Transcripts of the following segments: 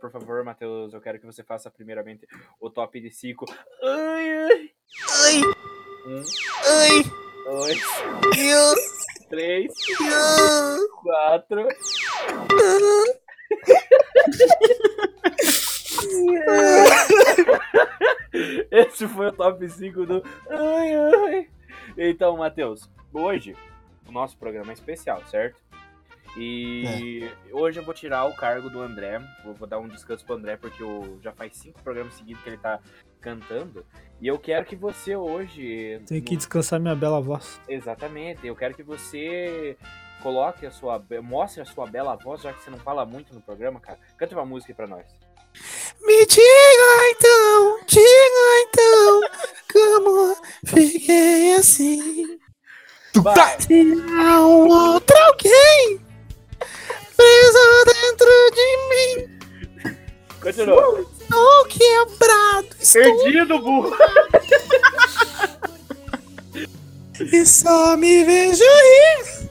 por favor, Matheus, eu quero que você faça primeiramente o top de 5. Ai, ai. Ai. Um, Ai. dois, Eu. três, Eu. quatro. Esse foi o top 5 do. Ai, ai. Então, Matheus, hoje o nosso programa é especial, certo? E hoje eu vou tirar o cargo do André. Vou, vou dar um descanso pro André, porque eu, já faz cinco programas seguidos que ele tá cantando. E eu quero que você hoje. Tenho que descansar minha bela voz. Exatamente. Eu quero que você coloque a sua. Mostre a sua bela voz, já que você não fala muito no programa, cara. Canta uma música aí pra nós. Me diga então, diga então, como fiquei assim. Vai. Se há um outro alguém preso dentro de mim, Continua. estou quebrado, estou Perdido, burro. e só me vejo rir.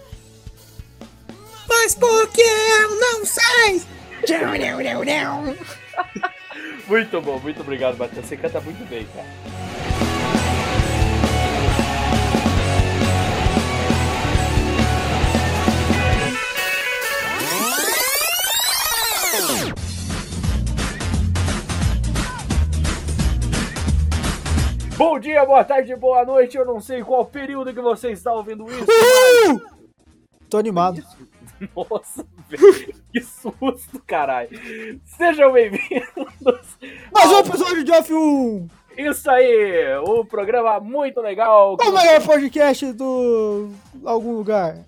Mas porque eu não sei. Não, não, não, não. Muito bom, muito obrigado, Matheus. Você canta muito bem, cara. Bom dia, boa tarde, boa noite. Eu não sei qual período que você está ouvindo isso. mas- Tô animado. Nossa, velho, que susto, caralho. Sejam bem-vindos. Mais um episódio de F1! Isso aí, um programa muito legal. O melhor podcast do. algum lugar.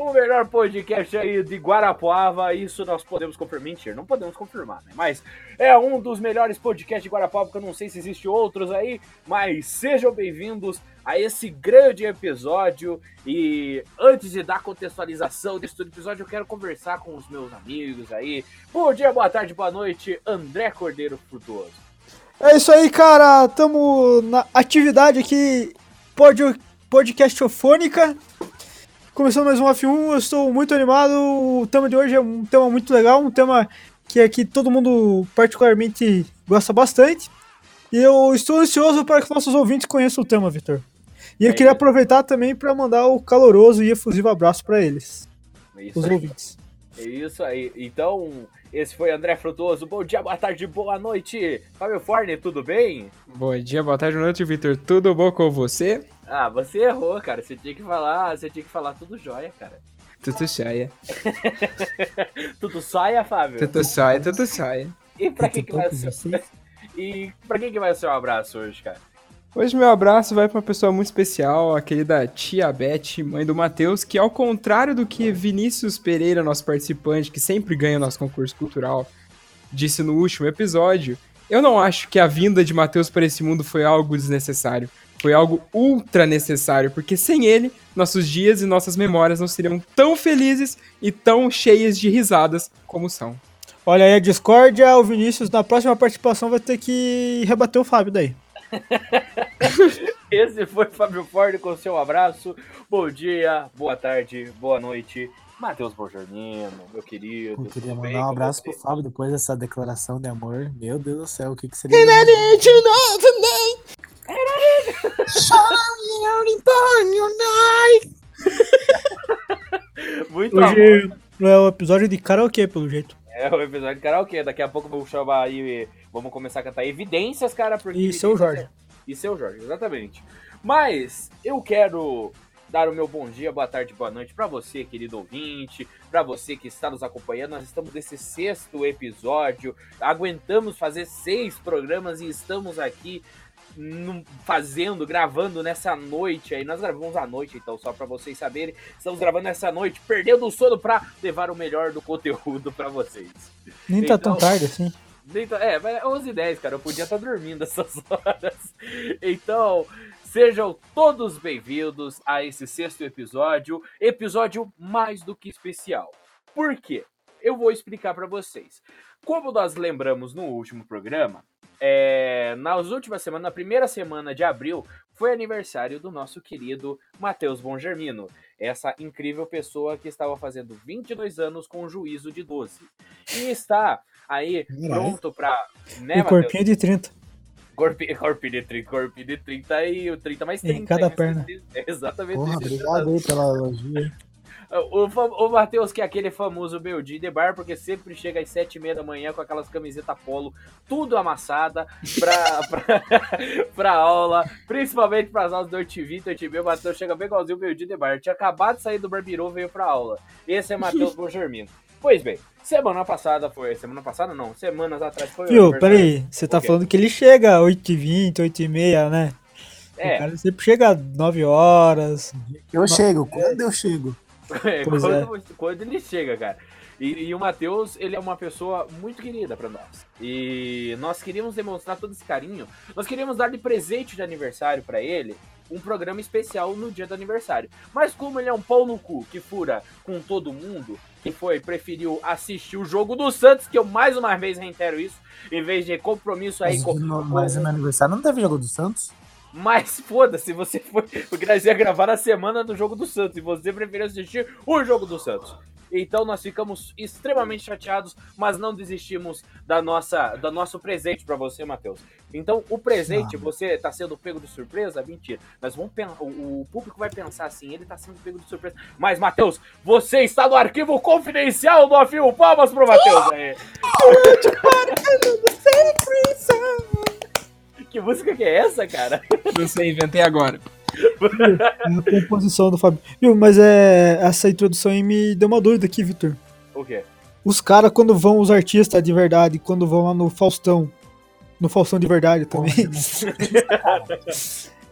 O melhor podcast aí de Guarapuava, isso nós podemos confirmar. Mentira, não podemos confirmar, né? Mas é um dos melhores podcasts de Guarapuava, que eu não sei se existe outros aí, mas sejam bem-vindos a esse grande episódio. E antes de dar contextualização desse episódio, eu quero conversar com os meus amigos aí. Bom dia, boa tarde, boa noite, André Cordeiro Frutuoso. É isso aí, cara. Tamo na atividade aqui pod, podcastofônica. Começando mais um F1, eu estou muito animado. O tema de hoje é um tema muito legal, um tema que aqui todo mundo particularmente gosta bastante. E eu estou ansioso para que nossos ouvintes conheçam o tema, Vitor. E eu É queria aproveitar também para mandar o caloroso e efusivo abraço para eles, É isso os aí. ouvintes. É isso aí. Então, esse foi André Frutuoso. Bom dia, boa tarde, boa noite. Fábio Forne, tudo bem? Bom dia, boa tarde, boa noite, Vitor. Tudo bom com você? Ah, você errou, cara. Você tinha que falar, você tinha que falar tudo jóia, cara. Tudo saia. Tudo saia, Fábio? Tudo saia, tudo saia. E pra quem que vai ser... E pra quem que vai ser um abraço hoje, cara? Hoje meu abraço vai pra uma pessoa muito especial, a querida tia Beth, mãe do Matheus, que ao contrário do que Vinícius Pereira, nosso participante, que sempre ganha o nosso concurso cultural, disse no último episódio, eu não acho que a vinda de Matheus para esse mundo foi algo desnecessário. Foi algo ultra necessário, porque sem ele, nossos dias e nossas memórias não seriam tão felizes e tão cheias de risadas como são. Olha aí a discórdia, o Vinícius na próxima participação vai ter que rebater o Fábio daí. Esse foi Fábio Forne com seu abraço. Bom dia, boa tarde, boa noite. Matheus Borjornino, meu querido. Eu queria mandar um abraço pro Fábio depois dessa declaração de amor. Meu Deus do céu, o que que seria? Muito amor. Hoje é o episódio de karaokê, pelo jeito. É o episódio de karaokê. Daqui a pouco eu vou chamar aí. Vamos começar a cantar evidências, cara. Porque E seu Jorge. E seu Jorge, exatamente. Mas eu quero dar o meu bom dia, boa tarde, boa noite pra você, querido ouvinte, pra você que está nos acompanhando. Nós estamos nesse sexto episódio, aguentamos fazer seis programas e estamos aqui fazendo, gravando nessa noite aí. Nós gravamos à noite, então, só pra vocês saberem. Estamos gravando nessa noite, perdendo o sono pra levar o melhor do conteúdo pra vocês. Nem tá tão Então- tarde assim. Então, é, mas é 11 h 10 cara. Eu podia estar dormindo essas horas. Então, sejam todos bem-vindos a esse sexto episódio. Episódio mais do que especial. Por quê? Eu vou explicar para vocês. Como nós lembramos no último programa, é, nas últimas semanas, na primeira semana de abril, foi aniversário do nosso querido Matheus Bongermino. Essa incrível pessoa que estava fazendo 22 anos com juízo de 12. E está aí Caralho. pronto pra. Né, e corpinho de 30. Corpinho, corpinho de 30, corpinho de 30 e o 30 mais Em 30. cada hein? perna. É exatamente Porra, obrigado aí pela elogio. O, o Matheus, que é aquele famoso Beldi de bar, porque sempre chega às sete e meia da manhã com aquelas camisetas polo, tudo amassada, pra, pra, pra aula, principalmente pras aulas do 8h20, 8h30, o Matheus chega bem igualzinho o Beldi de bar. Tinha acabado de sair do Barbiru, veio pra aula. Esse é Matheus Bongermino. Pois bem, semana passada foi. Semana passada não, semanas atrás foi. o Viu, peraí, você tá O falando que ele chega 8h20, 8h30, né? O É, cara sempre chega 9 horas. Eu chego, quando eu chego? É, quando, quando ele chega, cara. E, e o Matheus, ele é uma pessoa muito querida pra nós. E nós queríamos demonstrar todo esse carinho. Nós queríamos dar de presente de aniversário pra ele um programa especial no dia do aniversário. Mas como ele é um pau no cu que fura com todo mundo, que foi, preferiu assistir o jogo do Santos, que eu mais uma vez reitero isso, em vez de compromisso aí Mas, com. mas no meu aniversário não teve jogo do Santos? Mas foda-se, você foi. Porque nós ia gravar na semana do jogo do Santos e você preferiu assistir o jogo do Santos. Então nós ficamos extremamente chateados, mas não desistimos da nossa, do nosso presente pra você, Matheus. Então o presente, Ah. você tá sendo pego de surpresa? Mentira. Nós vamos o, o público vai pensar assim, ele tá sendo pego de surpresa. Mas, Matheus, você está no arquivo confidencial do Afio. Palmas pro Matheus aí. Que música que é essa, cara? Não sei, inventei agora. A composição do Fábio. Viu, mas é. Essa introdução aí me deu uma dúvida aqui, Vitor. O quê? Os caras, quando vão, os artistas de verdade, quando vão lá no Faustão. No Faustão de verdade também.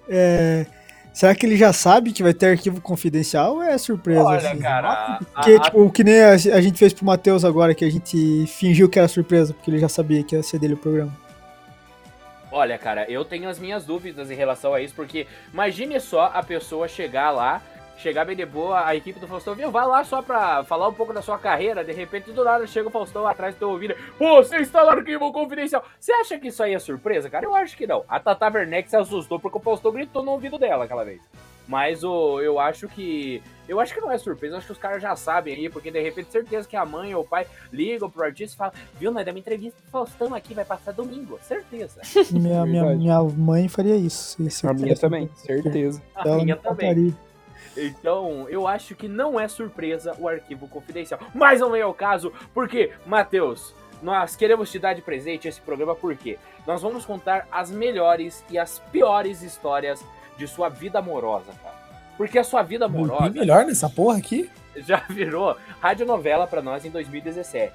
é, será que ele já sabe que vai ter arquivo confidencial ou é surpresa? Olha, assim? cara. Porque, a- tipo, o que nem a, a gente fez pro Matheus agora, que a gente fingiu que era surpresa, porque ele já sabia que ia ser dele o programa. Olha, cara, eu tenho as minhas dúvidas em relação a isso, porque imagine só a pessoa chegar lá, chegar bem de boa, a equipe do Faustão, viu, vai lá só pra falar um pouco da sua carreira, de repente do nada chega o Faustão atrás do teu ouvido, Pô, você está no arquivo confidencial. Você acha que isso aí é surpresa, cara? Eu acho que não. A Tata Werneck se assustou porque o Faustão gritou no ouvido dela aquela vez. Mas o, eu acho que. Eu acho que não é surpresa, eu acho que os caras já sabem aí, porque de repente, certeza que a mãe ou o pai ligam pro artista e falam, viu, nós demos entrevista pro Faustão aqui, vai passar domingo. Certeza. Minha, minha, minha mãe faria isso. se A minha também, certeza. A minha também. Então, eu acho que não é surpresa o arquivo confidencial. Mas não é o caso, porque, Matheus, nós queremos te dar de presente esse programa porque nós vamos contar as melhores e as piores histórias de sua vida amorosa, cara. Porque a sua vida Bem amorosa melhor nessa porra aqui? já virou radionovela pra nós em 2017.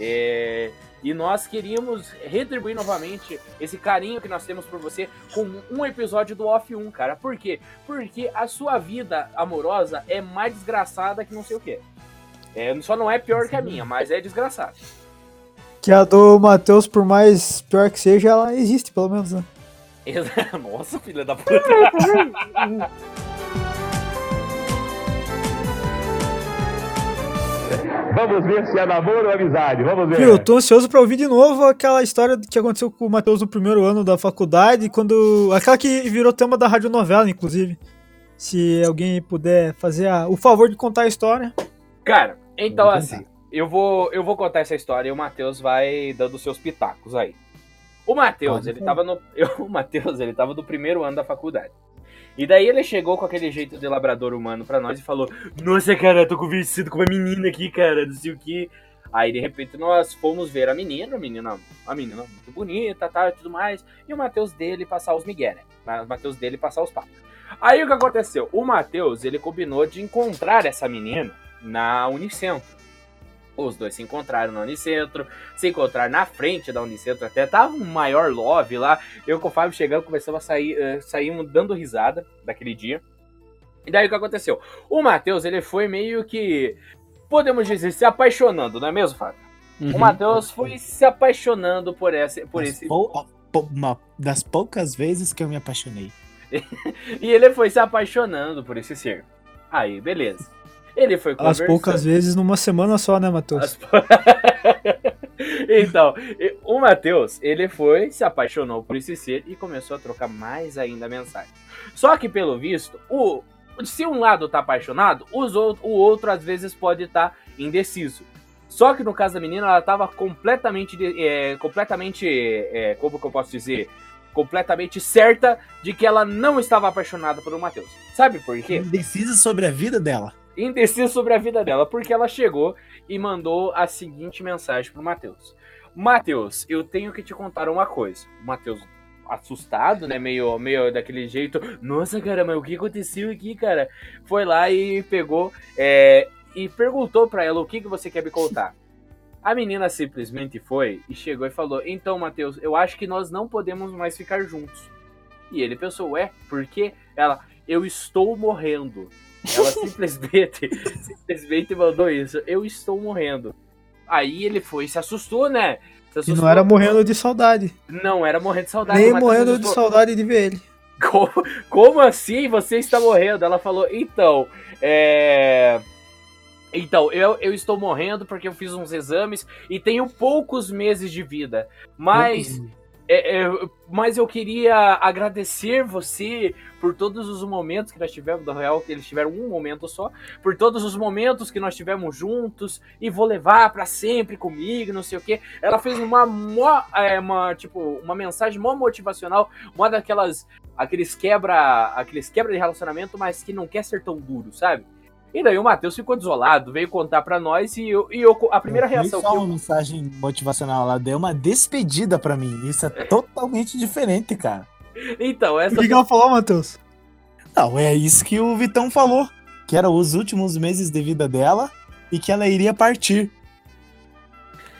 É, E nós queríamos retribuir novamente esse carinho que nós temos por você com um episódio do Off 1, cara. Por quê? Porque a sua vida amorosa é mais desgraçada que não sei o quê. É, só não é pior que a minha, mas é desgraçada. Que a do Matheus, por mais pior que seja, ela existe, pelo menos, né? Nossa, filha da puta. Vamos ver se é namoro ou amizade. Vamos ver. Eu tô ansioso pra ouvir de novo aquela história que aconteceu com o Matheus no primeiro ano da faculdade, quando. Aquela que virou tema da radionovela, inclusive. Se alguém puder fazer a- o favor de contar a história. Cara, então assim, eu vou, eu vou contar essa história e o Matheus vai dando os seus pitacos aí. O Matheus, ele tava no. eu- o Matheus, ele tava no primeiro ano da faculdade. E daí ele chegou com aquele jeito de labrador humano pra nós e falou: Nossa, cara, tô conversando com uma menina aqui, cara, não sei o que. Aí de repente nós fomos ver a menina, a menina, a menina muito bonita, tá, e tudo mais, e o Matheus dele passar os migué, né? O Matheus dele passar os papos. Aí o que aconteceu? O Matheus, ele combinou de encontrar essa menina na Unicentro. Os dois se encontraram na Unicentro, se encontraram na frente da Unicentro, até tava um maior love lá. Eu com o Fábio chegando, começamos a sair, eh, saímos dando risada daquele dia. E daí o que aconteceu? O Matheus, ele foi meio que, podemos dizer, se apaixonando, não é mesmo, Fábio? Uhum. O Matheus foi se apaixonando por esse, por Das esse, pou- uma das poucas vezes que eu me apaixonei. e ele foi se apaixonando por esse ser. Aí, beleza. Ele foi As conversando. poucas vezes numa semana só, né, Matheus? As- então, o Matheus, ele foi, se apaixonou por esse ser e começou a trocar mais ainda mensagem. Só que, pelo visto, o, se um lado tá apaixonado, os ou- o outro às vezes pode estar indeciso. Só que no caso da menina, ela tava completamente, é, completamente, é, como que eu posso dizer? Completamente certa de que ela não estava apaixonada pelo Matheus. Sabe por quê? Indecisa sobre a vida dela. Indecisa sobre a vida dela, porque ela chegou e mandou a seguinte mensagem pro Matheus. Matheus, eu tenho que te contar uma coisa. O Matheus, assustado, né, meio, meio daquele jeito, nossa, cara, mas o que aconteceu aqui, cara? Foi lá e pegou é, e perguntou pra ela o que, que você quer me contar. A menina simplesmente foi e chegou e falou: Então, Matheus, eu acho que nós não podemos mais ficar juntos. E ele pensou: Ué, por quê? Ela, eu estou morrendo. Ela simplesmente, simplesmente mandou isso: Eu estou morrendo. Aí ele foi e se assustou, né? Se E assustou. não era morrendo de saudade. Não, era morrendo de saudade. Nem morrendo de saudade de ver ele. Como, como assim você está morrendo? Ela falou, então, é. Então, eu, eu estou morrendo porque eu fiz uns exames e tenho poucos meses de vida. Mas, é, é, mas eu queria agradecer você por todos os momentos que nós tivemos, na real, que eles tiveram um momento só, por todos os momentos que nós tivemos juntos e vou levar pra sempre comigo, não sei o quê. Ela fez uma, mó, é, uma tipo, uma mensagem mó motivacional, uma daquelas aqueles quebra, aqueles quebra de relacionamento, mas que não quer ser tão duro, sabe? E daí o Matheus ficou desolado, veio contar pra nós e, eu, e eu, a primeira foi reação só uma eu, mensagem motivacional, ela deu uma despedida pra mim. Isso é totalmente diferente, cara. Então, essa O que, que ela falou, Matheus? Não, é isso que o Vitão falou. Que eram os últimos meses de vida dela e que ela iria partir.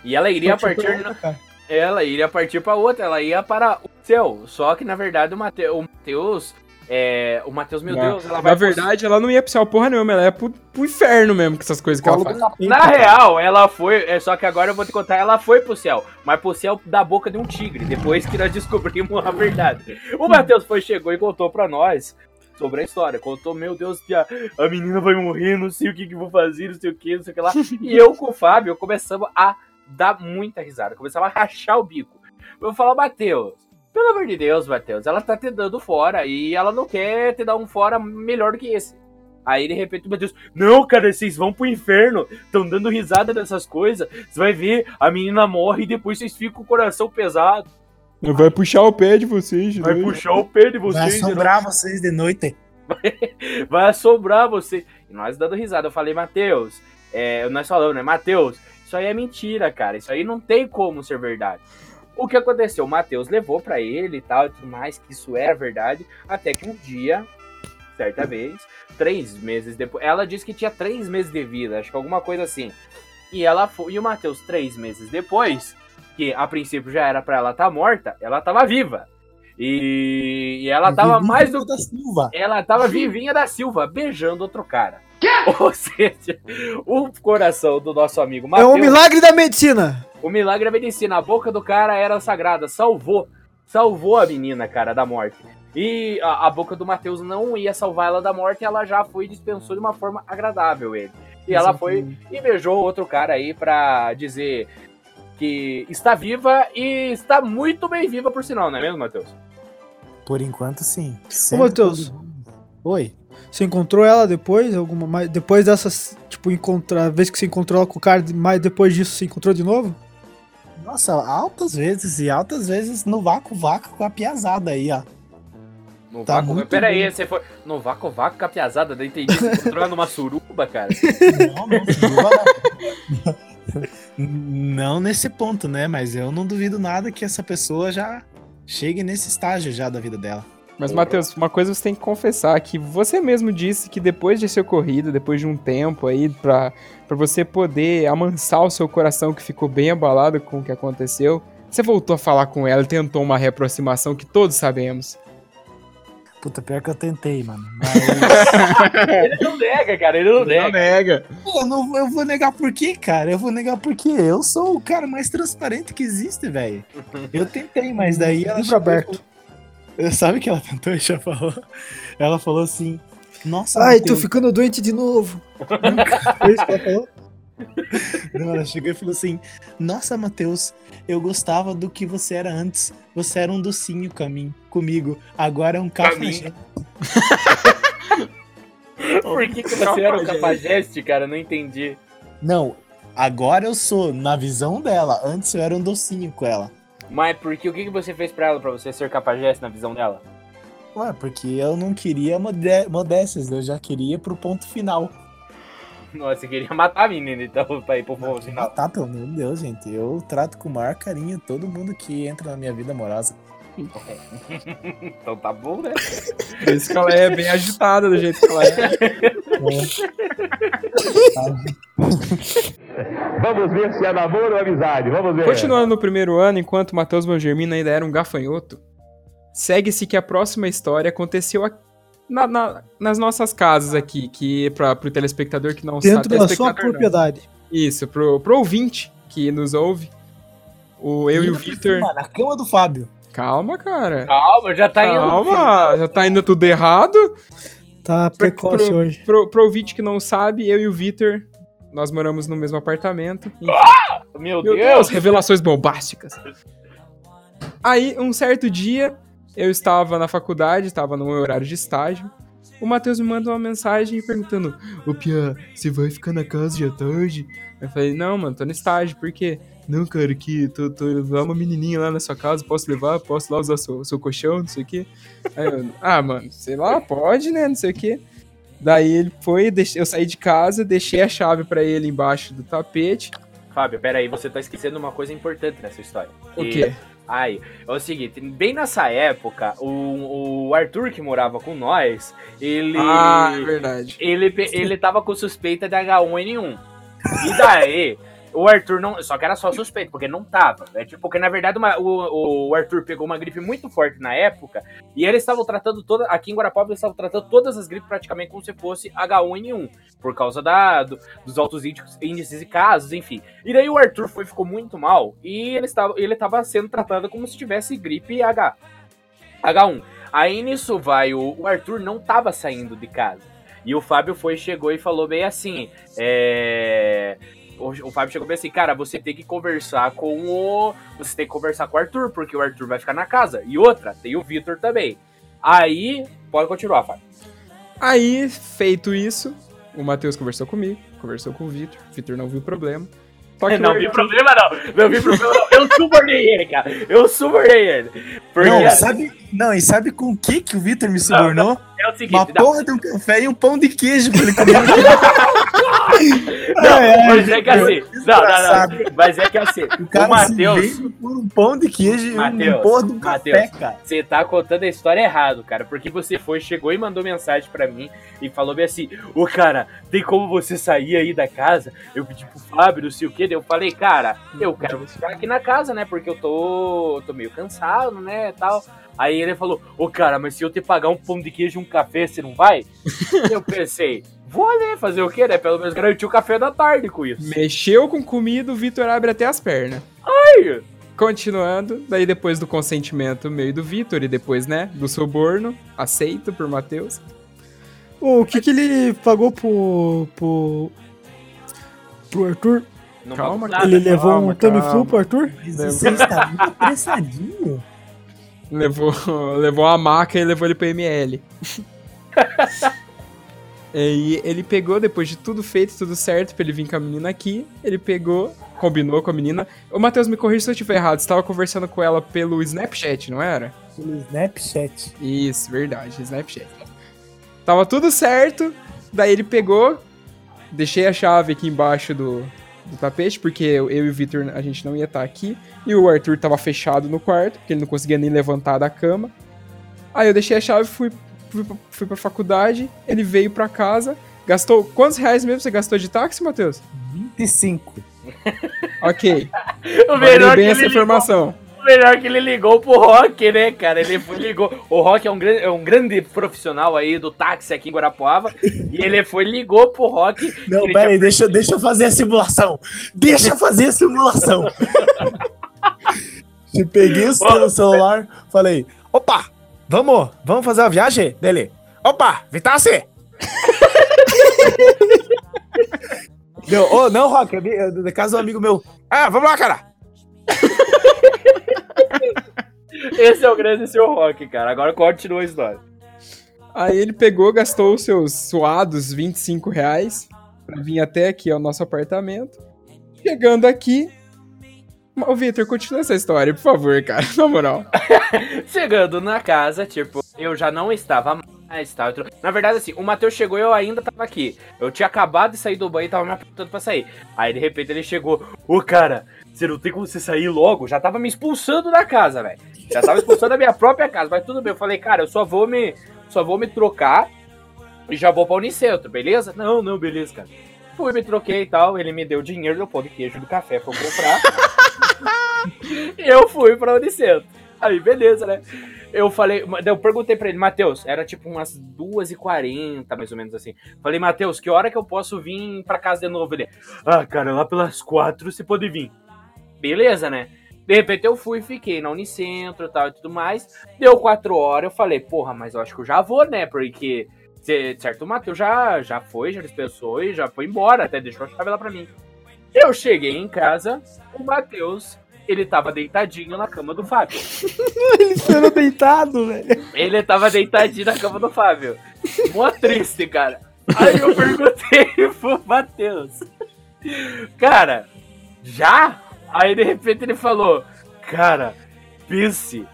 E ela iria Partiu pra partir. outra, cara. Ela iria partir pra outra, ela ia para o céu. Só que na verdade o Matheus. É, o Matheus, meu Na- Deus, ela vai Na pro- verdade, ela não ia pro céu porra nenhuma, ela ia pro, pro inferno mesmo com essas coisas que ela faz. Na real, ela foi. É só que agora eu vou te contar, ela foi pro céu. Mas pro céu da boca de um tigre, depois que nós descobrimos a verdade. O Matheus foi, chegou e contou pra nós sobre a história. Contou, meu Deus, que a, a menina vai morrer, não sei o que, que vou fazer, não sei o que, não sei o que lá. E eu com o Fábio começamos a dar muita risada. Começamos a rachar o bico. Eu vou falar, Matheus. Pelo amor de Deus, Matheus, ela tá te dando fora e ela não quer te dar um fora melhor do que esse. Aí de repente o Matheus, não, cara, vocês vão pro inferno, estão dando risada dessas coisas. Você vai ver, a menina morre e depois vocês ficam com o coração pesado. Vai puxar o pé de vocês, Vai né? puxar o pé de Vai vocês. de assombrar vocês de noite. vai assombrar você. E nós dando risada. Eu falei, Matheus, é, nós falamos, né? Matheus, isso aí é mentira, cara. Isso aí não tem como ser verdade. O que aconteceu? O Matheus levou pra ele e tal e tudo mais, que isso era verdade. Até que um dia, certa vez, três meses depois. Ela disse que tinha três meses de vida, acho que alguma coisa assim. E ela foi. E o Matheus, três meses depois, que a princípio já era pra ela estar morta, ela tava viva. E, e ela tava Vivi mais do da Silva. ela tava vivinha da Silva, beijando outro cara. Ou seja, o coração do nosso amigo É Matheus, um milagre da medicina. O milagre da medicina, a boca do cara era sagrada, salvou, salvou a menina, cara, da morte. E a, a boca do Matheus não ia salvar ela da morte, ela já foi e dispensou de uma forma agradável ele. E ela foi e beijou outro cara aí pra dizer que está viva e está muito bem viva por sinal, não é mesmo, Matheus? Por enquanto, sim. Ô, Sempre Matheus, quando- Oi. você encontrou ela depois? Alguma mais? Depois dessas, tipo, encontrar. A vez que você encontrou ela com o cara, mas depois disso você encontrou de novo? Nossa, altas vezes e altas vezes no vácuo vácuo com a piazada aí, ó. No Tá vácuo, muito pera aí, bem. você foi no vácuo, vácuo com a piazada, não entendi, você encontrou ela numa suruba, cara. Não, não, não nesse ponto, né? Mas eu não duvido nada que essa pessoa já chegue nesse estágio já da vida dela. Mas, Matheus, uma coisa você tem que confessar, que você mesmo disse que depois desse ocorrido, depois de um tempo aí, pra, pra você poder amansar o seu coração que ficou bem abalado com o que aconteceu, você voltou a falar com ela, tentou uma reaproximação que todos sabemos. Puta, pior que eu tentei, mano. Mas Ele não nega, cara, ele não nega. nega. eu, não, eu vou negar por quê, cara? Eu vou negar porque eu sou o cara mais transparente que existe, velho. Eu tentei, mas daí ela. Livro chegou e aberto. falou- Sabe o que ela tentou e já falou? Ela falou assim: Nossa, Ai, tô ficando doente de novo. Ela falou? Não, ela chegou e falou assim: Nossa, Matheus, eu gostava do que você era antes. Você era um docinho caminho, comigo. Agora é um cafajeste. Por que, que você era um capajeste, cara? Não entendi. Não, Agora eu sou, na visão dela. Antes eu era um docinho com ela. Mas porque o que que você fez pra ela pra você ser capajeste na visão dela? Ué, porque eu não queria mode modéstias, eu já queria pro ponto final. Nossa, você queria matar a menina, então, pra ir pro ponto final. Matar, pelo amor de Deus, gente. Eu trato com o maior carinho todo mundo que entra na minha vida amorosa. Então tá bom, né? Por isso que ela é bem agitada do jeito que ela é. Vamos ver se é namoro ou amizade. Vamos ver. Continuando no primeiro ano, enquanto Matheus Belgermino ainda era um gafanhoto, segue-se que a próxima história aconteceu a- na- na- nas nossas casas aqui, que para pro telespectador que não Dentro sabe. da sua telespectador não. propriedade. Isso, pro, pro ouvinte que nos ouve. O eu e o Ainda por Victor. cima, Na cama do Fábio. Calma, cara. Calma, já tá indo. Calma, já tá indo tudo errado. Tá precoce hoje. Pro, pro ouvinte que não sabe, eu e o Victor, nós moramos no mesmo apartamento. Enfim, Meu, Meu Deus. Deus, revelações bombásticas. Aí, um certo dia, eu estava na faculdade, estava no meu horário de estágio. O Matheus me manda uma mensagem perguntando: Ô Pia, você vai ficar na casa já tarde? Eu falei: Não, mano, tô no estágio, por quê? Não, cara, que tô, tô lá uma menininha lá na sua casa, posso levar? Posso lá usar seu, seu colchão, não sei o quê. Aí eu, ah, mano, sei lá, pode, né, não sei o quê. Daí ele foi, eu saí de casa, deixei a chave pra ele embaixo do tapete. Fábio, peraí, você tá esquecendo uma coisa importante nessa história. O E- quê? Aí, é o seguinte, bem nessa época, o, o Arthur que morava com nós, ele. Ah, é verdade. ele, ele tava com suspeita de H1N1. E daí, o Arthur não. Só que era só suspeito, porque não tava. É tipo, porque na verdade uma- o, o Arthur pegou uma gripe muito forte na época. E eles estavam tratando toda. Aqui em Guarapava, eles estavam tratando todas as gripes praticamente como se fosse H1N1. Por causa da, do- dos altos índices, de casos, enfim. E daí o Arthur foi, ficou muito mal. E ele estava, ele estava sendo tratado como se tivesse gripe H. H1. Aí nisso vai, o, o Arthur não tava saindo de casa. E o Fábio foi, chegou e falou bem assim: é. O, o Fábio chegou bem assim, cara, você tem que conversar com o. Você tem que conversar com o Arthur, porque o Arthur vai ficar na casa. E outra, tem o Vitor também. Aí, pode continuar, Fábio. Aí, feito isso, o Matheus conversou comigo, conversou com o Vitor. O Vitor não viu problema. Só que Não o vi problema, não. Não vi problema, não. Eu subornei ele, cara. Eu subornei ele. Porque Não, sabe, não, e sabe com o que, que o Vitor me subornou? é o Uma seguinte, não, porra de um café e um pão de queijo pra ele comer. não, mas é que assim. Não, não, Desgraçado. não. Mas é que assim, O o cara se Matheus. por um pão de queijo e um Mateus, porra de um café, Mateus. cara. Você tá contando a história errado, cara. Porque você foi, chegou e mandou mensagem pra mim e falou bem assim: Ô cara, tem como você sair aí da casa? Eu pedi pro Fábio, não sei o que. Eu falei, cara, eu quero ficar aqui na casa, né? Porque eu tô, tô meio cansado, né? Tal. Aí ele falou: Ô cara, mas se eu te pagar um pão de queijo e um café, você não vai? eu pensei. Vou né, fazer o quê, né? Pelo menos garantir o café da tarde com isso. Mexeu com comida, o Vitor abre até as pernas. Aí, Continuando, daí depois do consentimento meio do Vitor e depois, né, do suborno, aceito por Matheus. O que que ele pagou pro. pro. pro Arthur? não Calma, nada. ele levou calma, um Tamiflu pro Arthur? Mas você está muito apressadinho. Levou, levou a maca e levou ele pro ML. e ele pegou, depois de tudo feito, tudo certo, pra ele vir com a menina aqui, ele pegou, combinou com a menina. Ô, Matheus, me corrija se eu estiver errado, você tava conversando com ela pelo Snapchat, não era? Pelo Snapchat. Isso, verdade, Snapchat. Tava tudo certo, daí ele pegou, deixei a chave aqui embaixo do, do tapete, porque eu, eu e o Victor, a gente não ia estar aqui, e o Arthur tava fechado no quarto, porque ele não conseguia nem levantar da cama. Aí eu deixei a chave, fui, fui, pra- fui pra faculdade, ele veio pra casa, gastou... Quantos reais mesmo você gastou de táxi, Matheus? 25. Ok, O melhor, que bem ele essa ligou, informação. o melhor que ele ligou pro Rock, né, cara? Ele foi, ligou. O Rock é um, grande, é um grande profissional aí do táxi aqui em Guarapuava. e ele foi, ligou pro Rock. Não, ele pera aí, deixa, eu- deixa eu fazer a simulação. Deixa eu fazer a simulação. Eu peguei o cel- celular, falei, opa, vamos, vamos fazer uma viagem? Dele, opa, Vitasse! Deu, ô, não, Rock, é de- é de casa do amigo meu. Ah, vamos lá, cara. Esse é o grande seu Rock, cara. Agora continua a história. Aí ele pegou, gastou os seus suados 25 reais pra vir até aqui ao nosso apartamento. Chegando aqui. Ô, Vitor, continua essa história, por favor, cara, na moral. Chegando na casa, tipo, eu já não estava mais, tá? Eu- Na verdade, assim, o Matheus chegou e eu ainda tava aqui. Eu tinha acabado de sair do banho e tava me apontando pra sair. Aí, de repente, ele chegou, ô, cara, você não tem como você sair logo? Já tava me expulsando da casa, velho. Já tava expulsando da minha própria casa, mas tudo bem. Eu falei, cara, eu só vou me, só vou me trocar e já vou pra Unicentro, beleza? Não, não, beleza, cara. Fui, me troquei e tal, ele me deu dinheiro do pão de queijo do café pra eu comprar. eu fui pra Unicentro. Aí, beleza, né? Eu falei, eu perguntei pra ele, Matheus, era tipo umas 2h40, mais ou menos assim. Falei, Matheus, que hora que eu posso vir pra casa de novo? Ele, ah, cara, lá pelas quatro você pode vir. Beleza, né? De repente eu fui, fiquei na Unicentro e tal e tudo mais. Deu quatro horas, eu falei, porra, mas eu acho que eu já vou, né? Porque, certo, o Matheus já, já foi, já dispensou e já foi embora, até deixou a chave lá pra mim. Eu cheguei em casa, o Matheus, ele tava deitadinho na cama do Fábio. Ele esperou deitado, velho. Ele tava deitadinho na cama do Fábio. Mó triste, cara. Aí eu perguntei pro Matheus. Cara, já? Aí de repente ele falou: Cara, pense,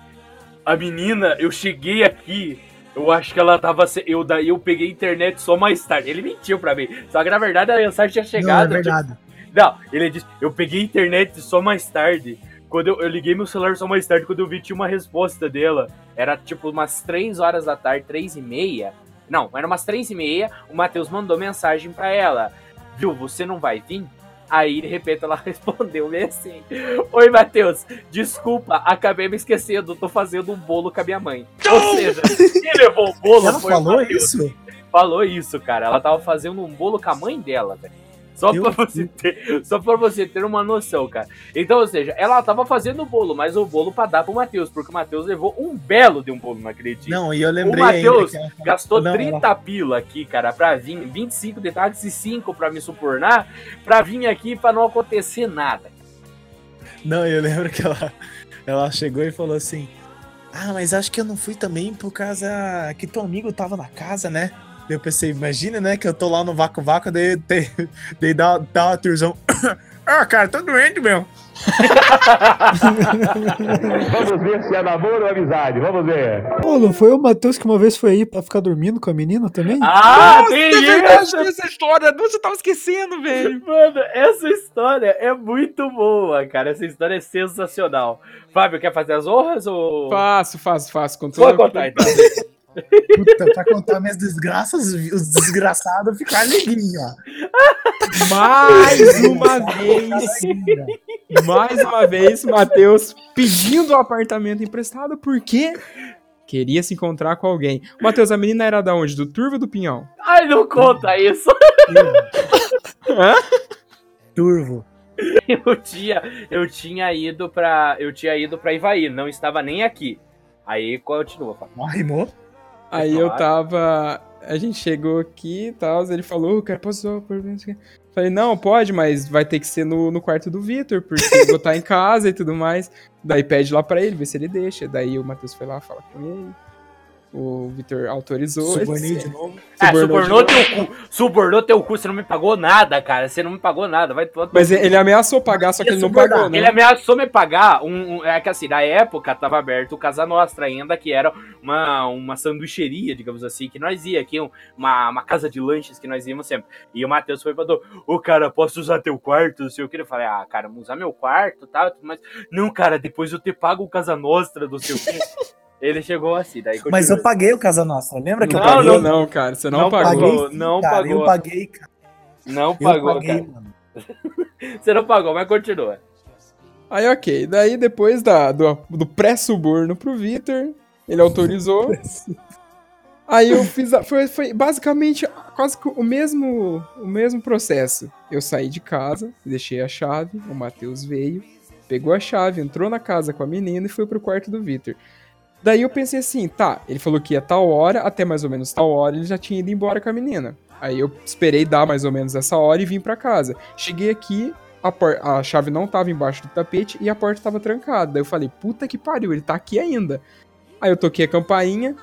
a menina, eu cheguei aqui. Eu acho que ela tava. se- Eu, daí eu peguei a internet só mais tarde. Ele mentiu pra mim. Só que na verdade a mensagem tinha Não, é chegado. tipo, verdade. não, ele disse, eu peguei internet só mais tarde. Quando eu, eu liguei meu celular só mais tarde, quando eu vi tinha uma resposta dela. Era tipo umas 3 horas da tarde, 3 e meia. Não, era umas 3 e meia, o Matheus mandou mensagem pra ela. Viu, você não vai vir? Aí, de repente, ela respondeu meio assim. Oi, Matheus, desculpa, acabei me esquecendo, tô fazendo um bolo com a minha mãe. Ou seja, quem levou o bolo Ela foi o falou Matheus isso? falou isso, cara. Ela tava fazendo um bolo com a mãe dela, velho. Só pra, você ter, só pra você ter uma noção, cara. Então, ou seja, ela tava fazendo o bolo, mas o bolo pra dar pro Matheus, porque o Matheus levou um belo de um bolo, não acredito. Não, e eu lembrei O Matheus ela- Gastou Não, 30 pila aqui, cara, pra vir, 25 detalhes e 5 pra me supornar, pra vir aqui pra não acontecer nada. Não, eu lembro que ela, ela chegou e falou assim: Ah, mas acho que eu não fui também por causa que teu amigo tava na casa, né? Eu pensei, imagina, né, que eu tô lá no vácuo vácuo, daí, daí, daí dá, dá uma tirzão. ah, cara, tô doente mesmo. Vamos ver se é namoro ou amizade. Vamos ver. Pô, não foi o Matheus que uma vez foi aí pra ficar dormindo com a menina também? Ah, Nossa, tem é isso! essa história. Você tava esquecendo, velho. Mano, essa história é muito boa, cara. Essa história é sensacional. Fábio, quer fazer as honras ou. Faço, faço, faço. Com Vou contar então. Puta, pra contar minhas desgraças, os desgraçados ficar alegrinho, ó. Mais uma vez, mais uma vez, Matheus pedindo o apartamento emprestado porque queria se encontrar com alguém. Matheus, a menina era da onde? Do Turvo ou do Pinhão? Ai, não conta isso. Hã? Turvo. Eu tinha, eu tinha ido pra. Eu tinha ido pra Ivaí, não estava nem aqui. Aí continua, Fábio. Ó, rimou. Aí eu tava. A gente chegou aqui e tal. Ele falou, cara, posso. por- o quê." Falei, não, pode, mas vai ter que ser no, no quarto do Vitor, porque eu vou estar em casa e tudo mais. Daí pede lá pra ele, vê se ele deixa. Daí o Matheus foi lá falar com ele. O Vitor autorizou. Subornei de novo. Ah, Subornou subornou de teu cu. Subornou teu cu, você não me pagou nada, cara. Você não me pagou nada. Vai vai- Mas ele ameaçou pagar, só que ele não subornar. pagou, né? Ele ameaçou me pagar um, um- É que assim, na época tava aberto o Casa Nostra ainda, que era uma, uma sanduicheria, digamos assim, que nós ia aqui, um- uma, uma casa de lanches que nós íamos sempre. E o Matheus foi e falou: Ô cara, posso usar teu quarto? Não sei o que. Eu falei, ah, cara, usar meu quarto e tal, mas. Não, cara, depois eu te pago o Casa Nostra do seu quê. Ele chegou assim, daí Mas eu paguei o Casa Nossa. Lembra que eu Não, paguei? Não, não, cara, você não, Não pagou. não cara, pagou. Eu paguei, cara. Não Eu pagou, paguei, cara. mano. Você não pagou, mas continua. Aí, ok. Daí, depois da, do, do pré-suborno pro Vitor, ele autorizou. Aí eu fiz. a- foi, foi basicamente quase que o mesmo, o mesmo processo. Eu saí de casa, deixei a chave, o Matheus veio, pegou a chave, entrou na casa com a menina e foi pro quarto do Vitor. Daí eu pensei assim, tá, ele falou que ia tal hora, até mais ou menos tal hora ele já tinha ido embora com a menina. Aí eu esperei dar mais ou menos essa hora e vim pra casa. Cheguei aqui, a, a chave não tava embaixo do tapete e a porta tava trancada. Daí eu falei, puta que pariu, ele tá aqui ainda. Aí eu toquei a campainha,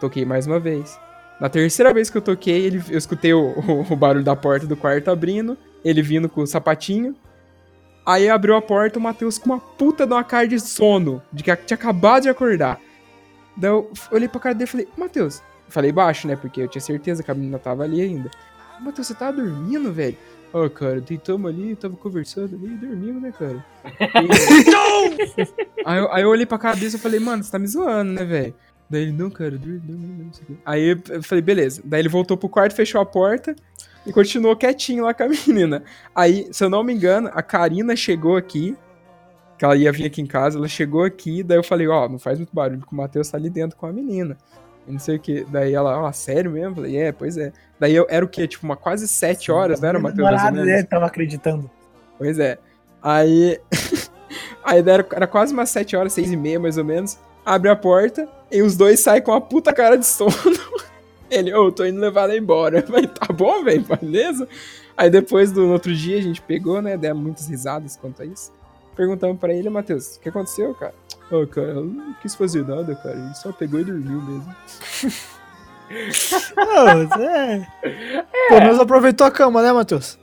toquei mais uma vez. Na terceira vez que eu toquei, ele, eu escutei o- o barulho da porta do quarto abrindo, ele vindo com o sapatinho. Aí abriu a porta, o Matheus com uma puta de uma cara de sono, de que tinha acabado de acordar. Daí eu olhei pra cara dele e falei, Matheus, falei baixo, né? Porque eu tinha certeza que a menina tava ali ainda. Matheus, você tava dormindo, velho? Ó, cara, deitamos ali, tava conversando ali, dormimos, né, cara? E- aí, eu, aí eu olhei pra cara dele e falei, mano, você tá me zoando, né, velho? Daí ele, não, cara, dormi, dormi, não sei o quê. Aí eu falei, beleza. Daí ele voltou pro quarto, fechou a porta e continuou quietinho lá com a menina. Aí, se eu não me engano, a Karina chegou aqui, que ela ia vir aqui em casa, ela chegou aqui, daí eu falei, ó, não faz muito barulho, que o Matheus tá ali dentro com a menina. E não sei o que. Daí ela, ó, sério mesmo? Eu falei, é, pois é. Daí eu, era o quê? Tipo, uma quase sete horas, né, era, Matheus? namorado dele tava acreditando. Pois é. Aí. aí era, era quase umas 7 horas, 6 e meia mais ou menos. Abre a porta e os dois saem com uma puta cara de sono. Ele, ô, tô indo levar ela embora. Mas tá bom, velho, beleza? Aí depois do outro dia a gente pegou, né? Demos muitas risadas quanto a isso. Perguntamos pra ele, Matheus, o que aconteceu, cara? Ô, cara, ela não quis fazer nada, cara. Ele só pegou e dormiu mesmo. Não, é. Pelo menos aproveitou a cama, né, Matheus?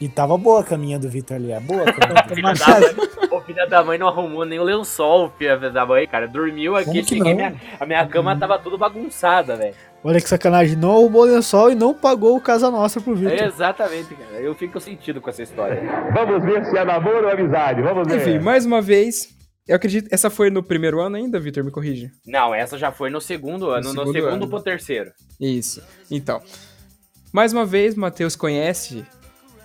E tava boa a caminha do Vitor ali, é boa a caminha. Da mãe, o filho da mãe não arrumou nem o lençol, o filho da mãe, cara. Dormiu aqui, cheguei, minha, a minha cama tava tudo bagunçada, velho. Olha que sacanagem, não arrumou lençol e não pagou o Casa Nossa pro Vitor. Exatamente, cara. Eu fico sentido com essa história. Vamos ver se é namoro ou amizade. Vamos ver. Enfim, mais uma vez. Eu acredito. Essa foi no primeiro ano ainda, Vitor? Me corrige. Não, essa já foi no segundo ano, no segundo segundo, ano. pro terceiro. Isso. Então, mais uma vez, Matheus conhece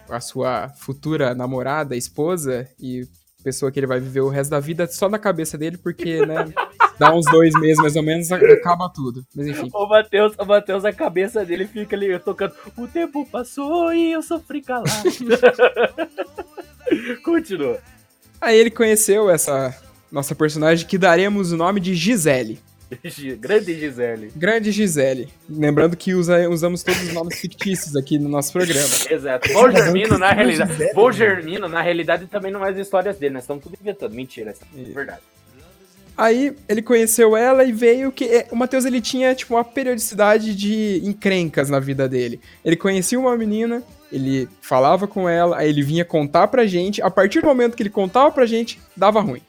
a sua futura namorada, esposa e pessoa que ele vai viver o resto da vida só na cabeça dele, porque, né, dá uns dois meses mais ou menos, acaba tudo. Mas enfim. O Matheus, o Matheus, a cabeça dele fica ali tocando. O tempo passou e eu sofri calado. Continua. Aí ele conheceu essa nossa personagem que daremos o nome de Gisele. Grande Gisele. Grande Gisele. Lembrando que usa- usamos todos os nomes fictícios aqui no nosso programa. Exato. Bom Germino, na realidade. Gisele, Bom né? Germino, na realidade, também não é as histórias dele, nós estamos tudo inventando. Mentira, essa é verdade. Aí ele conheceu ela e veio que é, o Matheus ele tinha tipo uma periodicidade de encrencas na vida dele. Ele conhecia uma menina, ele falava com ela, aí ele vinha contar pra gente. A partir do momento que ele contava pra gente, dava ruim.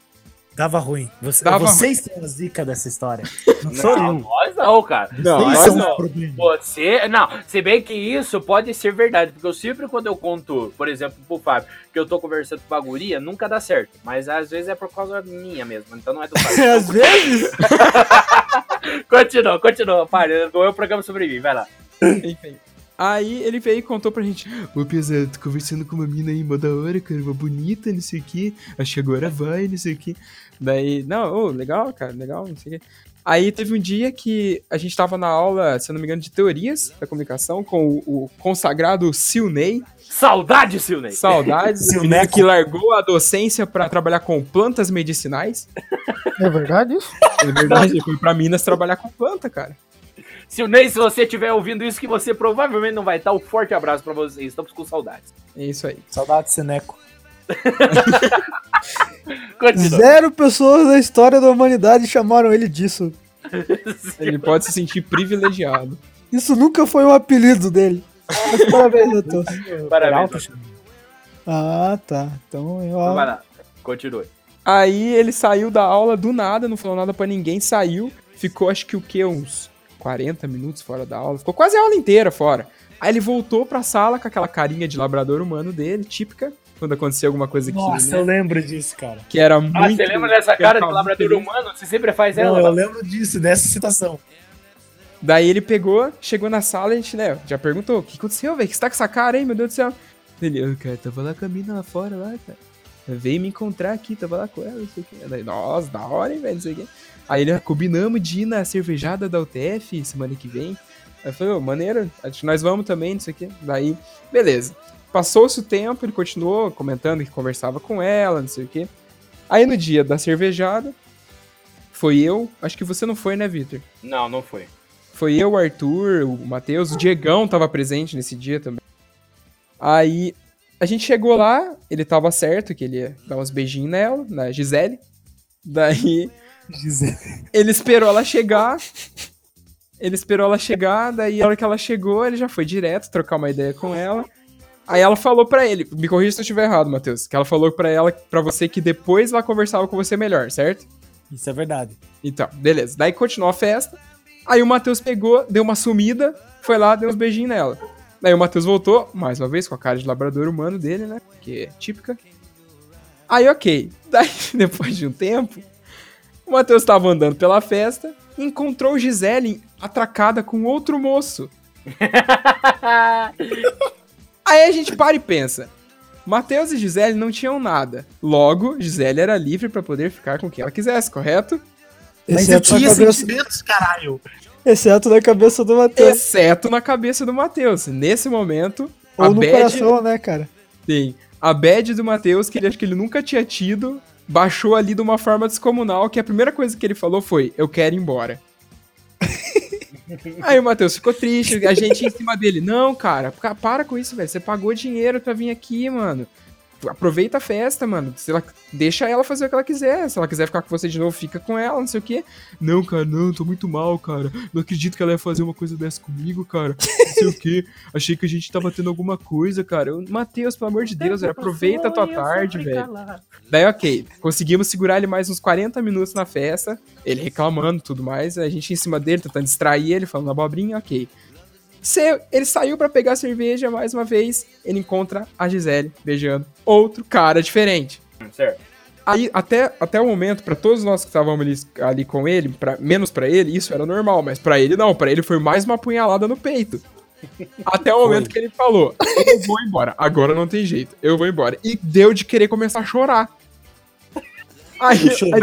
Dava ruim. Você- Dava vocês são a zica dessa história. Não sou Não, eu. nós não, cara. Não, Vocês nós são não. o problema. Você, não, se bem que isso pode ser verdade, porque eu sempre quando eu conto, por exemplo, pro Fábio, que eu tô conversando com a guria, nunca dá certo. Mas às vezes é por causa minha mesmo, então não é do Fábio. Às vezes. continua, continua, para, não é o programa sobre mim, vai lá. Enfim. Aí ele veio e contou pra gente: Ô Pesa, tô conversando com uma mina aí, mó da hora, cara, uma bonita, não sei o que. Acho que agora vai, não sei o que. Daí, não, ô, legal, cara, legal, não sei o que. Aí teve um dia que a gente tava na aula, se eu não me engano, de teorias da comunicação com o, o consagrado Silney. Saudade, Silney! Saudades, o menino Silneco. que largou a docência pra trabalhar com plantas medicinais. É verdade isso? É verdade, ele foi pra Minas trabalhar com planta, cara. Silney, se você estiver ouvindo isso, que você provavelmente não vai estar, um forte abraço pra vocês, estamos com saudades. É isso aí. Saudade, Seneco. Zero pessoas da história da humanidade chamaram ele disso. Ele pode se sentir privilegiado. Isso nunca foi um apelido dele. Mas parabéns, Matheus. Parabéns. Peralta, Ah, tá. Então eu. Então vai lá, continue. Aí ele saiu da aula do nada, não falou nada pra ninguém, saiu, ficou acho que o quê? Uns 40 minutos fora da aula, ficou quase a aula inteira fora. Aí ele voltou pra sala com aquela carinha de labrador humano dele, típica, quando acontecia alguma coisa que, Nossa, né, eu lembro disso, cara. que era muito... Ah, você lembra dessa cara de labrador muito humano? Você sempre faz Não, ela? eu lembro disso, dessa citação. Daí ele pegou, chegou na sala e a gente, né, já perguntou, o que aconteceu, velho? que você tá com essa cara aí, meu Deus do céu? Ele, "Ah, cara, tava lá com a mina lá fora, lá, cara. Veio me encontrar aqui, tava lá com ela, não sei o que. Daí, nossa, da hora, hein, velho, não sei o que. Aí ele, "Ah, combinamos de ir na cervejada da UTF semana que vem. Aí eu falei, ô, maneiro, acho que nós vamos também, não sei o que. Daí, beleza. Passou-se o tempo, ele continuou comentando que conversava com ela, não sei o que. Aí no dia da cervejada, foi eu, acho que você não foi, né, Vitor? Não, não foi. Foi eu, o Arthur, o Matheus, o Diegão tava presente nesse dia também. Aí a gente chegou lá, ele tava certo que ele ia dar uns beijinhos nela, na Gisele. Daí Gisele. ele esperou ela chegar. Ele esperou ela chegar, daí a hora que ela chegou, ele já foi direto trocar uma ideia com ela. Aí ela falou pra ele, me corrija se eu estiver errado, Matheus, que ela falou pra ela, para você que depois ela conversava com você melhor, certo? Isso é verdade. Então, beleza. Daí continuou a festa. Aí o Matheus pegou, deu uma sumida, foi lá, deu uns beijinhos nela. Daí o Matheus voltou, mais uma vez, com a cara de labrador humano dele, né? Que é típica. Aí, ok. Daí, depois de um tempo, o Matheus tava andando pela festa e encontrou Gisele atracada com outro moço. Aí a gente para e pensa. Matheus e Gisele não tinham nada. Logo, Gisele era livre pra poder ficar com quem ela quisesse, correto? Mas eu Exceto na tinha cabeça, sentimentos, caralho. exceto na cabeça do Matheus. Exceto na cabeça do Matheus. Nesse momento, a Ou no bad, coração, né, cara? sim, a bad do Matheus, que ele acho que ele nunca tinha tido, baixou ali de uma forma descomunal, que a primeira coisa que ele falou foi, eu quero ir embora. Aí o Matheus ficou triste, a gente em cima dele, não, cara, pa- para com isso, velho, você pagou dinheiro pra vir aqui, mano. Aproveita a festa, mano. Se ela, deixa ela fazer o que ela quiser. Se ela quiser ficar com você de novo, fica com ela, não sei o quê. Não, cara, não, tô muito mal, cara. Não acredito que ela ia fazer uma coisa dessa comigo, cara. Não sei o quê. Achei que a gente tava tendo alguma coisa, cara. Eu, Matheus, pelo amor de Deus, velho, aproveita a tua tarde, velho. Daí, ok. Conseguimos segurar ele mais uns 40 minutos na festa. Ele reclamando e tudo mais. A gente em cima dele, tentando distrair ele, falando abobrinha, ok. Ele saiu pra pegar cerveja mais uma vez. Ele encontra a Gisele beijando outro cara diferente. Certo. Aí, até, até o momento, pra todos nós que estávamos ali, ali com ele, pra, menos pra ele, isso era normal, mas pra ele não, pra ele foi mais uma punhalada no peito. Até o momento que ele falou: Eu vou embora, agora não tem jeito, eu vou embora. E deu de querer começar a chorar. Aí, aí,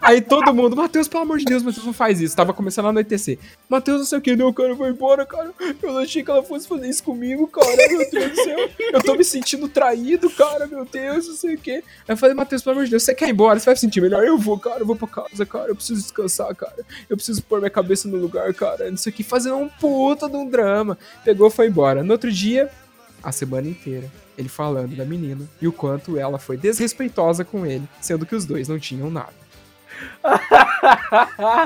aí todo mundo, Matheus, pelo amor de Deus, Matheus, não faz isso. Tava começando a anoitecer. Matheus, não sei o que, não, cara, eu vou embora, cara. Eu não achei que ela fosse fazer isso comigo, cara. Meu Deus do céu. Eu tô me sentindo traído, cara, meu Deus, não sei o que. Aí eu falei, Matheus, pelo amor de Deus, você quer ir embora? Você vai se sentir melhor? Eu vou, cara, eu vou pra casa, cara. Eu preciso descansar, cara. Eu preciso pôr minha cabeça no lugar, cara. Não sei o que, fazendo um puta de um drama. Pegou, foi embora. No outro dia, a semana inteira, ele falando da menina e o quanto ela foi desrespeitosa com ele, sendo que os dois não tinham nada.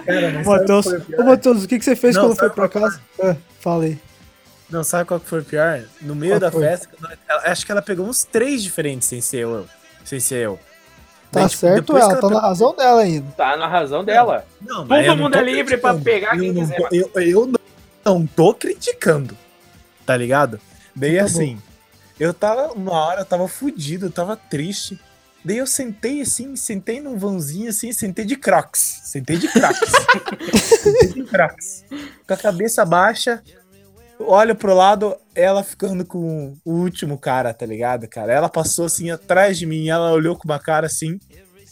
Cara, Matheus, ô, Matheus, o que, que você fez Não, quando foi pra casa? Ah, fala aí. Não, sabe qual que foi o pior? No meio Qual da foi? festa, ela- acho que ela pegou uns três diferentes sem ser eu. Sem ser eu. Tá Daí, tipo, certo ela, que tá na pegou- razão dela ainda. Tá na razão dela. Não, Todo eu mundo é livre pra pegar quem eu não quiser, Eu, eu não, não tô criticando, tá ligado? Daí Tá bom. assim, eu tava, uma hora eu tava fudido, eu tava triste. Daí eu sentei assim, sentei num vãozinho assim, sentei de crocs. Sentei de crocs. sentei de crocs. Com a cabeça baixa, olho pro lado, ela ficando com o último cara, tá ligado, cara? Ela passou assim atrás de mim, ela olhou com uma cara assim.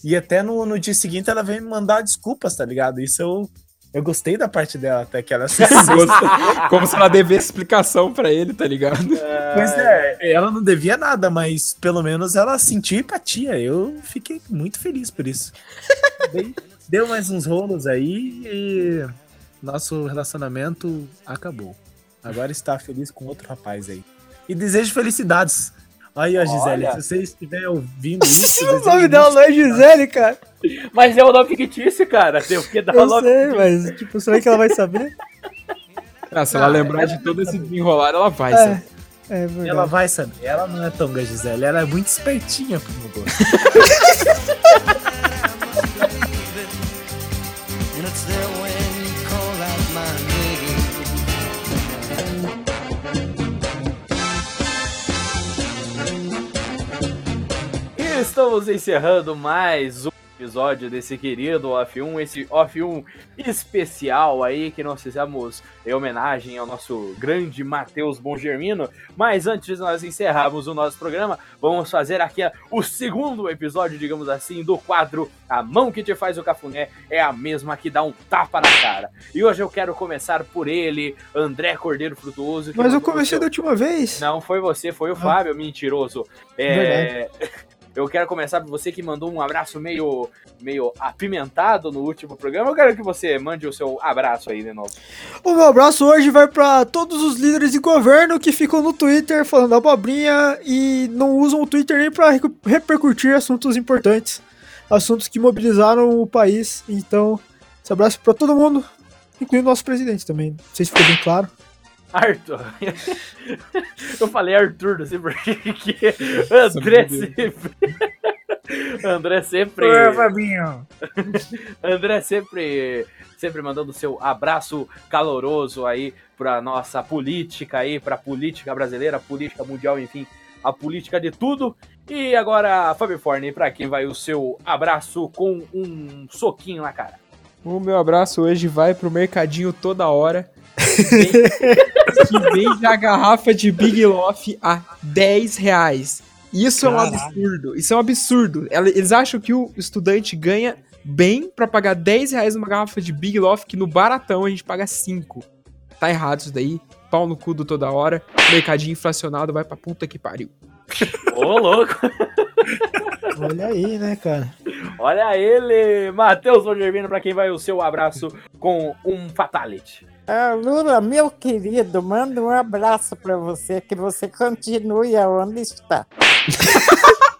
E até no, no dia seguinte ela veio me mandar desculpas, tá ligado? Isso eu, eu gostei da parte dela, até que ela se Como se ela devesse explicação pra ele, tá ligado? Pois é, ela não devia nada, mas pelo menos ela sentiu empatia. Eu fiquei muito feliz por isso. Deu mais uns rolos aí e nosso relacionamento acabou. Agora está feliz com outro rapaz aí. E desejo felicidades. Aí, ó, Gisele, Olha. se você estiver ouvindo isso. O desejo nome dela não é Gisele, cara. Mas é o nome fictício, cara. Tem o que dar Eu logo. sei, mas, tipo, será que ela vai saber? Ah, se ela lembrar de todo esse desenrolar, ela vai, É, sabe? é. Ela vai saber. Ela não é tonga, Gisele. Ela é muito espertinha pro meu gosto. Estamos encerrando mais um episódio desse querido Off1, esse Off1 especial aí que nós fizemos em homenagem ao nosso grande Matheus Bongermino. Mas antes de nós encerrarmos o nosso programa, vamos fazer aqui o segundo episódio, digamos assim, do quadro A Mão que te faz o cafuné é a mesma que dá um tapa na cara. E hoje eu quero começar por ele, André Cordeiro Frutuoso. Mas eu comecei seu- da última vez. não, foi você, foi o Fábio, mentiroso. É, eu quero começar por você que mandou um abraço meio, meio apimentado no último programa. Eu quero que você mande o seu abraço aí de novo. O meu abraço hoje vai pra todos os líderes de governo que ficam no Twitter falando abobrinha e não usam o Twitter nem recu- repercutir assuntos importantes, assuntos que mobilizaram o país. Então, esse abraço pra todo mundo, incluindo o nosso presidente também. Não sei se ficou bem claro. Arthur. Eu falei Arthur, não sei porquê. André sempre. André sempre. Ô, Fabinho. André sempre, sempre mandando seu abraço caloroso aí pra nossa política aí, pra política brasileira, política mundial, enfim, a política de tudo. E agora, Fábio Forne, pra quem vai o seu abraço com um soquinho na cara? O meu abraço hoje vai pro mercadinho toda hora. Que vende a garrafa de Big Loft a 10 reais. Isso é um Caralho. absurdo. Isso é um absurdo. Eles acham que o estudante ganha bem pra pagar 10 reais numa garrafa de Big Loft, que no baratão a gente paga 5. Tá errado isso daí. Pau no cu do toda hora. Mercadinho inflacionado vai pra puta que pariu. Ô, louco! Olha aí, né, cara? Olha ele! Matheus Rogervino, pra quem vai o seu abraço com um fatality. Ah, Lula, meu querido, manda um abraço pra você, que você continue aonde está.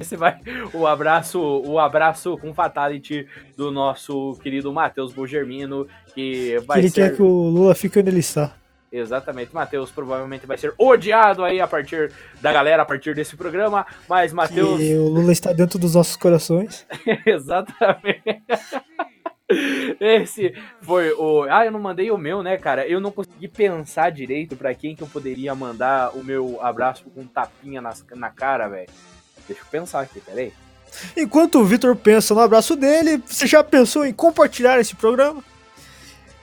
Esse vai o abraço, o abraço com fatality do nosso querido Matheus Bogermino, que vai Ele ser quer que o Lula fique onde ele está. Exatamente Matheus provavelmente vai ser odiado aí a partir da galera a partir desse programa, mas Matheus E o Lula está dentro dos nossos corações. Exatamente. Esse foi o. Ah, eu não mandei o meu, né, cara? Eu não consegui pensar direito pra quem que eu poderia mandar o meu abraço com um tapinha nas- na cara, velho. Deixa eu pensar aqui, peraí. Enquanto o Vitor pensa no abraço dele, você já pensou em compartilhar esse programa?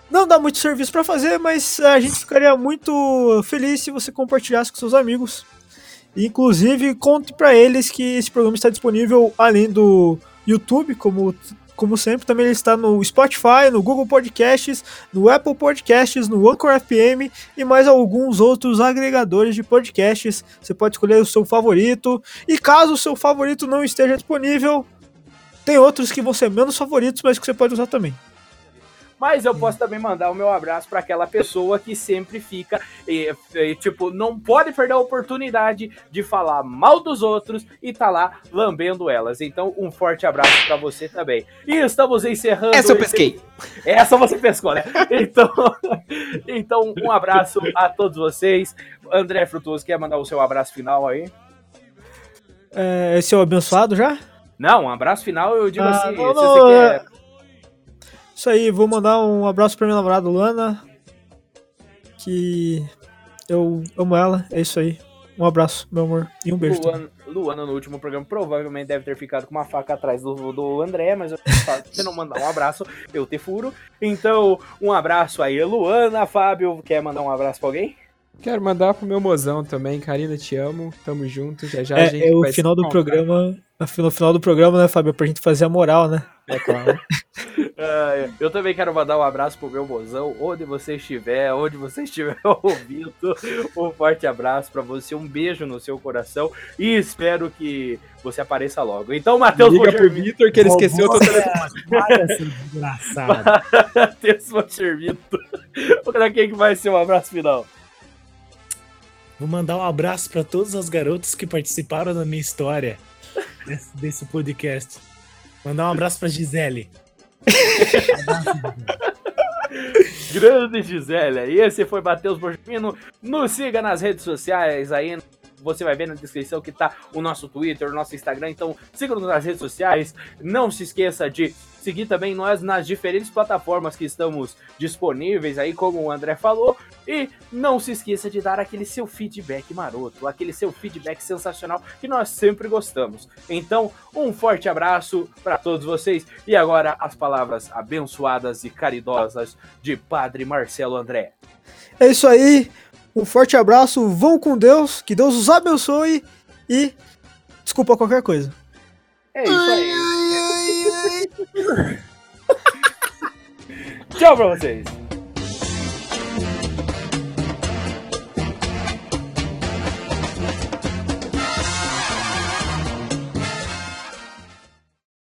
Não dá muito serviço pra fazer, mas a gente ficaria muito feliz se você compartilhasse com seus amigos. Inclusive, conte pra eles que esse programa está disponível além do YouTube, como, como sempre, também ele está no Spotify, no Google Podcasts, no Apple Podcasts, no Anchor FM e mais alguns outros agregadores de podcasts. Você pode escolher o seu favorito. E caso o seu favorito não esteja disponível, tem outros que vão ser menos favoritos, mas que você pode usar também. Mas eu posso também mandar o meu abraço pra aquela pessoa que sempre fica, e, e, tipo, não pode perder a oportunidade de falar mal dos outros e tá lá lambendo elas. Então, um forte abraço pra você também. E estamos encerrando. Essa eu esse- pesquei. Essa você pescou, né? Então, então um abraço a todos vocês. André Frutuoso, quer mandar o seu abraço final aí? É, esse é o abençoado já? Não, um abraço final eu digo Ah, assim, não, se não, você quer... é- Isso aí, vou mandar um abraço pra minha namorada Luana. Que eu amo ela, é isso aí. Um abraço, meu amor, e um beijo. Luana, Luana, no último programa, provavelmente deve ter ficado com uma faca atrás do, do André, mas se não mandar um abraço, eu te furo. Então, um abraço aí, Luana. Fábio, quer mandar um abraço pra alguém? Quero mandar pro meu mozão também. Karina, te amo. Tamo junto. Já já a gente É, é o final do programa. No final do programa, né, Fábio? Pra gente fazer a moral, né? É claro. Ah, eu também quero mandar um abraço pro meu mozão, onde você estiver, onde você estiver ouvindo. Um forte abraço pra você, um beijo no seu coração e espero que você apareça logo. Então, Matheus Liga pro Vitor que ele esqueceu o telefone. Olha, seu desgraçado. Matheus Bogermino, pra quem que vai ser um abraço final? Vou mandar um abraço pra todas as garotas que participaram da minha história desse, desse podcast. Mandar um abraço pra Gisele. Grande Gisele. E esse foi Matheus Borgimino. Nos siga nas redes sociais aí. Você vai ver na descrição que tá o nosso Twitter, o nosso Instagram. Então siga-nos nas redes sociais. Não se esqueça de seguir também nós nas diferentes plataformas que estamos disponíveis aí, como o André falou. E não se esqueça de dar aquele seu feedback maroto, aquele seu feedback sensacional que nós sempre gostamos. Então, um forte abraço para todos vocês. E agora as palavras abençoadas e caridosas de Padre Marcelo André. É isso aí. Um forte abraço. Vão com Deus. Que Deus os abençoe. E desculpa qualquer coisa. É isso aí. Tchau pra vocês.